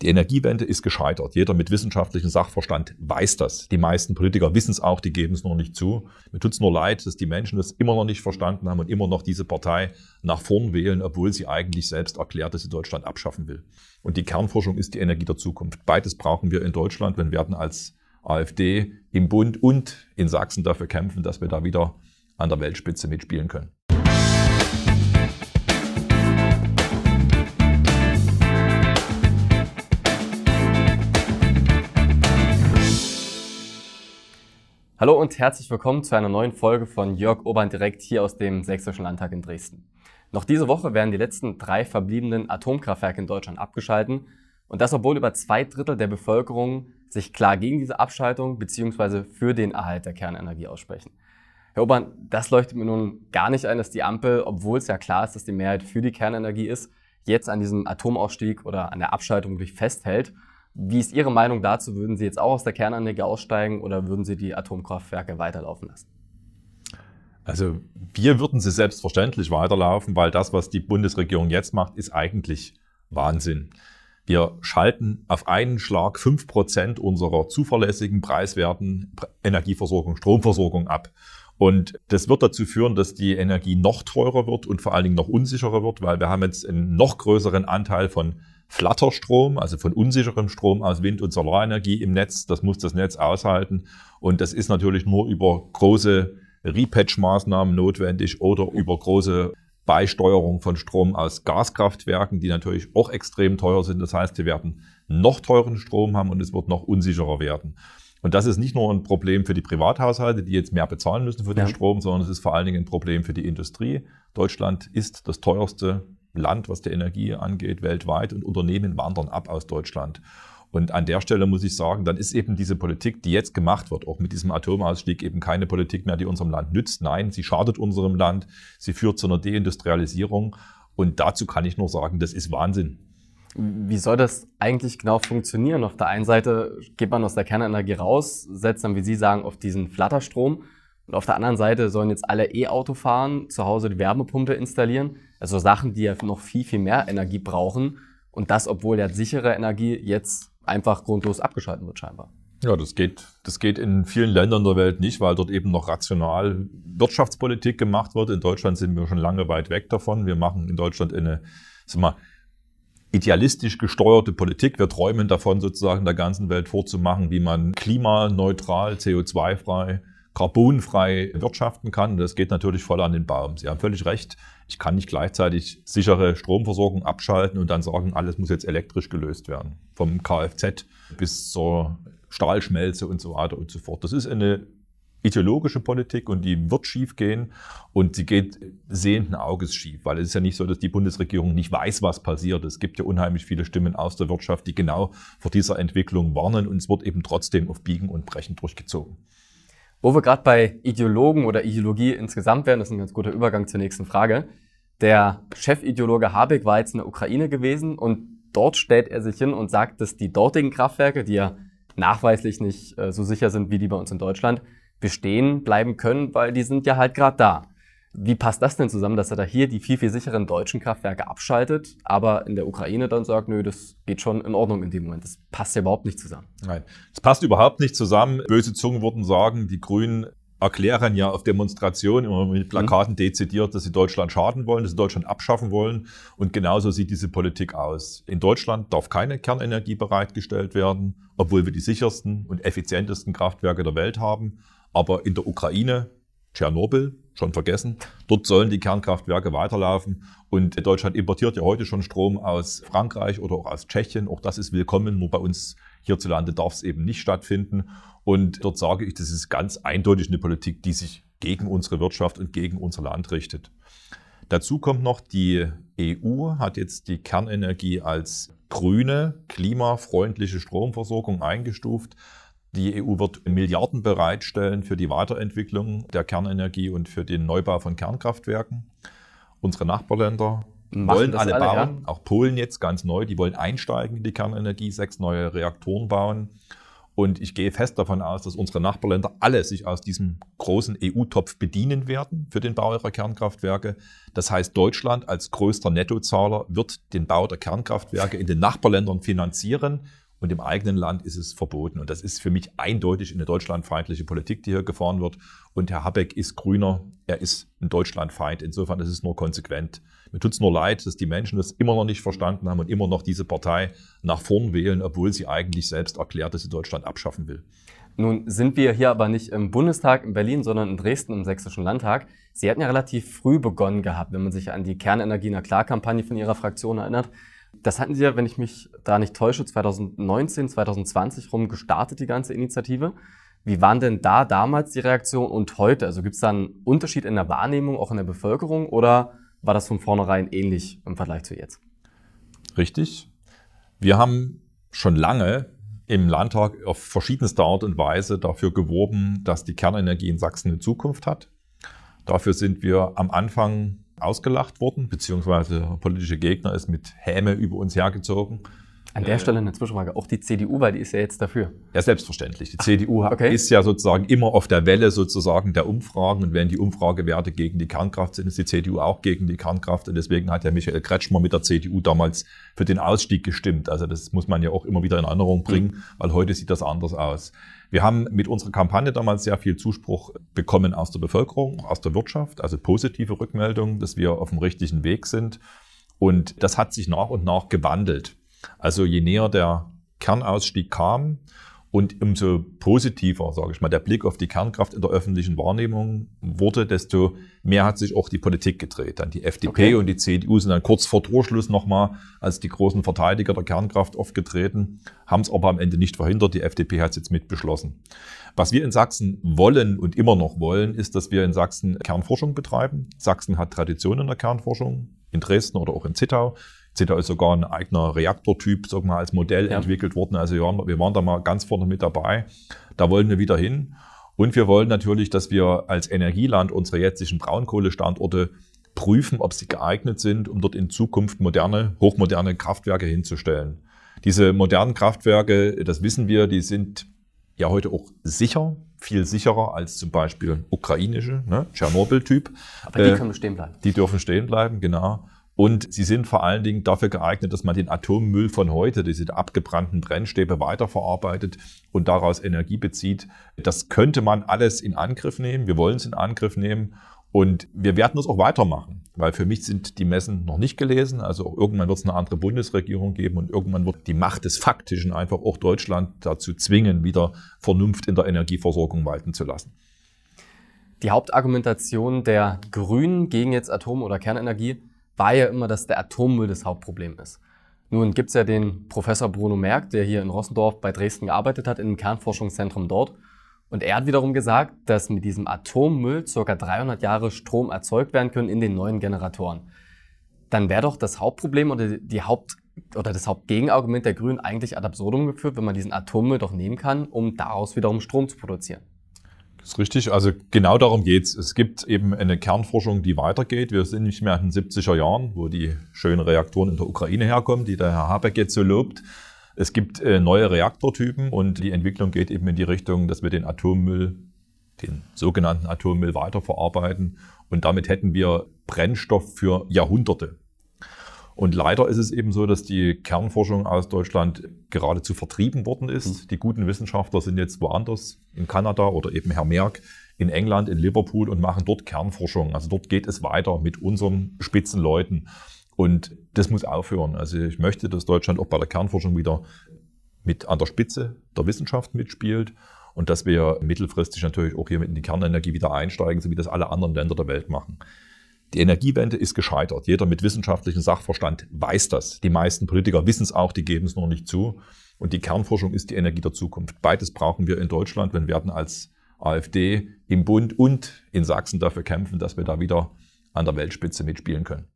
Die Energiewende ist gescheitert. Jeder mit wissenschaftlichem Sachverstand weiß das. Die meisten Politiker wissen es auch, die geben es nur nicht zu. Mir tut es nur leid, dass die Menschen das immer noch nicht verstanden haben und immer noch diese Partei nach vorn wählen, obwohl sie eigentlich selbst erklärt, dass sie Deutschland abschaffen will. Und die Kernforschung ist die Energie der Zukunft. Beides brauchen wir in Deutschland. Wir werden als AfD im Bund und in Sachsen dafür kämpfen, dass wir da wieder an der Weltspitze mitspielen können. Hallo und herzlich willkommen zu einer neuen Folge von Jörg Obern direkt hier aus dem Sächsischen Landtag in Dresden. Noch diese Woche werden die letzten drei verbliebenen Atomkraftwerke in Deutschland abgeschalten und das obwohl über zwei Drittel der Bevölkerung sich klar gegen diese Abschaltung bzw. für den Erhalt der Kernenergie aussprechen. Herr Obern, das leuchtet mir nun gar nicht ein, dass die Ampel, obwohl es ja klar ist, dass die Mehrheit für die Kernenergie ist, jetzt an diesem Atomausstieg oder an der Abschaltung wirklich festhält wie ist Ihre Meinung dazu? Würden Sie jetzt auch aus der Kernenergie aussteigen oder würden Sie die Atomkraftwerke weiterlaufen lassen? Also wir würden sie selbstverständlich weiterlaufen, weil das, was die Bundesregierung jetzt macht, ist eigentlich Wahnsinn. Wir schalten auf einen Schlag fünf Prozent unserer zuverlässigen, preiswerten Energieversorgung, Stromversorgung ab. Und das wird dazu führen, dass die Energie noch teurer wird und vor allen Dingen noch unsicherer wird, weil wir haben jetzt einen noch größeren Anteil von Flatterstrom, also von unsicherem Strom aus Wind- und Solarenergie im Netz. Das muss das Netz aushalten. Und das ist natürlich nur über große Repatch-Maßnahmen notwendig oder über große Beisteuerung von Strom aus Gaskraftwerken, die natürlich auch extrem teuer sind. Das heißt, wir werden noch teuren Strom haben und es wird noch unsicherer werden. Und das ist nicht nur ein Problem für die Privathaushalte, die jetzt mehr bezahlen müssen für den ja. Strom, sondern es ist vor allen Dingen ein Problem für die Industrie. Deutschland ist das teuerste Land, was die Energie angeht, weltweit und Unternehmen wandern ab aus Deutschland. Und an der Stelle muss ich sagen, dann ist eben diese Politik, die jetzt gemacht wird, auch mit diesem Atomausstieg, eben keine Politik mehr, die unserem Land nützt. Nein, sie schadet unserem Land, sie führt zu einer Deindustrialisierung. Und dazu kann ich nur sagen, das ist Wahnsinn. Wie soll das eigentlich genau funktionieren? Auf der einen Seite geht man aus der Kernenergie raus, setzt dann, wie Sie sagen, auf diesen Flatterstrom. Und auf der anderen Seite sollen jetzt alle E-Auto fahren, zu Hause die Wärmepumpe installieren. Also Sachen, die ja noch viel, viel mehr Energie brauchen. Und das, obwohl ja sichere Energie jetzt einfach grundlos abgeschalten wird scheinbar. Ja, das geht, das geht in vielen Ländern der Welt nicht, weil dort eben noch rational Wirtschaftspolitik gemacht wird. In Deutschland sind wir schon lange weit weg davon. Wir machen in Deutschland eine, sag mal, idealistisch gesteuerte Politik. Wir träumen davon, sozusagen der ganzen Welt vorzumachen, wie man klimaneutral, CO2-frei carbonfrei wirtschaften kann. Das geht natürlich voll an den Baum. Sie haben völlig recht. Ich kann nicht gleichzeitig sichere Stromversorgung abschalten und dann sagen, alles muss jetzt elektrisch gelöst werden. Vom Kfz bis zur Stahlschmelze und so weiter und so fort. Das ist eine ideologische Politik und die wird schief gehen und sie geht sehenden Auges schief, weil es ist ja nicht so, dass die Bundesregierung nicht weiß, was passiert. Es gibt ja unheimlich viele Stimmen aus der Wirtschaft, die genau vor dieser Entwicklung warnen und es wird eben trotzdem auf Biegen und Brechen durchgezogen. Wo wir gerade bei Ideologen oder Ideologie insgesamt wären, das ist ein ganz guter Übergang zur nächsten Frage. Der Chefideologe Habeck war jetzt in der Ukraine gewesen und dort stellt er sich hin und sagt, dass die dortigen Kraftwerke, die ja nachweislich nicht äh, so sicher sind wie die bei uns in Deutschland, bestehen bleiben können, weil die sind ja halt gerade da. Wie passt das denn zusammen, dass er da hier die viel, viel sicheren deutschen Kraftwerke abschaltet, aber in der Ukraine dann sagt, nö, das geht schon in Ordnung in dem Moment. Das passt ja überhaupt nicht zusammen. Nein, das passt überhaupt nicht zusammen. Böse Zungen würden sagen, die Grünen erklären ja auf Demonstrationen immer mit Plakaten dezidiert, dass sie Deutschland schaden wollen, dass sie Deutschland abschaffen wollen. Und genauso sieht diese Politik aus. In Deutschland darf keine Kernenergie bereitgestellt werden, obwohl wir die sichersten und effizientesten Kraftwerke der Welt haben. Aber in der Ukraine, Tschernobyl, schon vergessen. Dort sollen die Kernkraftwerke weiterlaufen. Und Deutschland importiert ja heute schon Strom aus Frankreich oder auch aus Tschechien. Auch das ist willkommen. Nur bei uns hierzulande darf es eben nicht stattfinden. Und dort sage ich, das ist ganz eindeutig eine Politik, die sich gegen unsere Wirtschaft und gegen unser Land richtet. Dazu kommt noch, die EU hat jetzt die Kernenergie als grüne, klimafreundliche Stromversorgung eingestuft. Die EU wird Milliarden bereitstellen für die Weiterentwicklung der Kernenergie und für den Neubau von Kernkraftwerken. Unsere Nachbarländer Machen wollen alle, alle bauen, ja? auch Polen jetzt ganz neu, die wollen einsteigen in die Kernenergie, sechs neue Reaktoren bauen. Und ich gehe fest davon aus, dass unsere Nachbarländer alle sich aus diesem großen EU-Topf bedienen werden für den Bau ihrer Kernkraftwerke. Das heißt, Deutschland als größter Nettozahler wird den Bau der Kernkraftwerke in den Nachbarländern finanzieren und im eigenen Land ist es verboten. Und das ist für mich eindeutig eine deutschlandfeindliche Politik, die hier gefahren wird. Und Herr Habeck ist Grüner, er ist ein Deutschlandfeind. Insofern ist es nur konsequent. Mir tut es nur leid, dass die Menschen das immer noch nicht verstanden haben und immer noch diese Partei nach vorn wählen, obwohl sie eigentlich selbst erklärt, dass sie Deutschland abschaffen will. Nun sind wir hier aber nicht im Bundestag in Berlin, sondern in Dresden im Sächsischen Landtag. Sie hatten ja relativ früh begonnen gehabt, wenn man sich an die Kernenergie na klar Kampagne von Ihrer Fraktion erinnert. Das hatten Sie ja, wenn ich mich da nicht täusche, 2019, 2020 rum gestartet, die ganze Initiative. Wie waren denn da damals die Reaktionen und heute? Also gibt es da einen Unterschied in der Wahrnehmung, auch in der Bevölkerung, oder war das von vornherein ähnlich im Vergleich zu jetzt? Richtig. Wir haben schon lange im Landtag auf verschiedenste Art und Weise dafür geworben, dass die Kernenergie in Sachsen eine Zukunft hat. Dafür sind wir am Anfang ausgelacht worden, beziehungsweise politische Gegner ist mit Häme über uns hergezogen. An der äh, Stelle eine Zwischenfrage. Auch die CDU, weil die ist ja jetzt dafür. Ja, selbstverständlich. Die Ach, CDU okay. ist ja sozusagen immer auf der Welle sozusagen der Umfragen. Und wenn die Umfragewerte gegen die Kernkraft sind, ist die CDU auch gegen die Kernkraft. Und deswegen hat ja Michael Kretschmer mit der CDU damals für den Ausstieg gestimmt. Also das muss man ja auch immer wieder in Erinnerung bringen, mhm. weil heute sieht das anders aus. Wir haben mit unserer Kampagne damals sehr viel Zuspruch bekommen aus der Bevölkerung, aus der Wirtschaft, also positive Rückmeldungen, dass wir auf dem richtigen Weg sind. Und das hat sich nach und nach gewandelt. Also je näher der Kernausstieg kam, und umso positiver, sage ich mal, der Blick auf die Kernkraft in der öffentlichen Wahrnehmung wurde, desto mehr hat sich auch die Politik gedreht. Dann die FDP okay. und die CDU sind dann kurz vor Torschluss nochmal als die großen Verteidiger der Kernkraft aufgetreten, haben es aber am Ende nicht verhindert. Die FDP hat es jetzt mitbeschlossen. Was wir in Sachsen wollen und immer noch wollen, ist, dass wir in Sachsen Kernforschung betreiben. Sachsen hat Tradition in der Kernforschung, in Dresden oder auch in Zittau. Da ist sogar ein eigener Reaktortyp sag mal, als Modell ja. entwickelt worden. Also ja, wir waren da mal ganz vorne mit dabei. Da wollen wir wieder hin. Und wir wollen natürlich, dass wir als Energieland unsere jetzigen Braunkohlestandorte prüfen, ob sie geeignet sind, um dort in Zukunft moderne, hochmoderne Kraftwerke hinzustellen. Diese modernen Kraftwerke, das wissen wir, die sind ja heute auch sicher, viel sicherer als zum Beispiel ukrainische, ne, Tschernobyl-Typ. Aber die äh, können stehen bleiben. Die dürfen stehen bleiben, genau. Und sie sind vor allen Dingen dafür geeignet, dass man den Atommüll von heute, diese abgebrannten Brennstäbe, weiterverarbeitet und daraus Energie bezieht. Das könnte man alles in Angriff nehmen. Wir wollen es in Angriff nehmen. Und wir werden es auch weitermachen, weil für mich sind die Messen noch nicht gelesen. Also irgendwann wird es eine andere Bundesregierung geben und irgendwann wird die Macht des Faktischen einfach auch Deutschland dazu zwingen, wieder Vernunft in der Energieversorgung walten zu lassen. Die Hauptargumentation der Grünen gegen jetzt Atom- oder Kernenergie war ja immer, dass der Atommüll das Hauptproblem ist. Nun gibt es ja den Professor Bruno Merck, der hier in Rossendorf bei Dresden gearbeitet hat, einem Kernforschungszentrum dort. Und er hat wiederum gesagt, dass mit diesem Atommüll ca. 300 Jahre Strom erzeugt werden können in den neuen Generatoren. Dann wäre doch das Hauptproblem oder die Haupt oder das Hauptgegenargument der Grünen eigentlich ad absurdum geführt, wenn man diesen Atommüll doch nehmen kann, um daraus wiederum Strom zu produzieren. Das ist richtig. Also genau darum geht's. Es gibt eben eine Kernforschung, die weitergeht. Wir sind nicht mehr in den 70er Jahren, wo die schönen Reaktoren in der Ukraine herkommen, die der Herr Habeck jetzt so lobt. Es gibt äh, neue Reaktortypen und die Entwicklung geht eben in die Richtung, dass wir den Atommüll, den sogenannten Atommüll weiterverarbeiten. Und damit hätten wir Brennstoff für Jahrhunderte. Und leider ist es eben so, dass die Kernforschung aus Deutschland geradezu vertrieben worden ist. Mhm. Die guten Wissenschaftler sind jetzt woanders, in Kanada oder eben Herr Merck in England, in Liverpool und machen dort Kernforschung. Also dort geht es weiter mit unseren Spitzenleuten. Und das muss aufhören. Also ich möchte, dass Deutschland auch bei der Kernforschung wieder mit an der Spitze der Wissenschaft mitspielt und dass wir mittelfristig natürlich auch hier mit in die Kernenergie wieder einsteigen, so wie das alle anderen Länder der Welt machen. Die Energiewende ist gescheitert. Jeder mit wissenschaftlichem Sachverstand weiß das. Die meisten Politiker wissen es auch, die geben es nur nicht zu. Und die Kernforschung ist die Energie der Zukunft. Beides brauchen wir in Deutschland. Wir werden als AfD im Bund und in Sachsen dafür kämpfen, dass wir da wieder an der Weltspitze mitspielen können.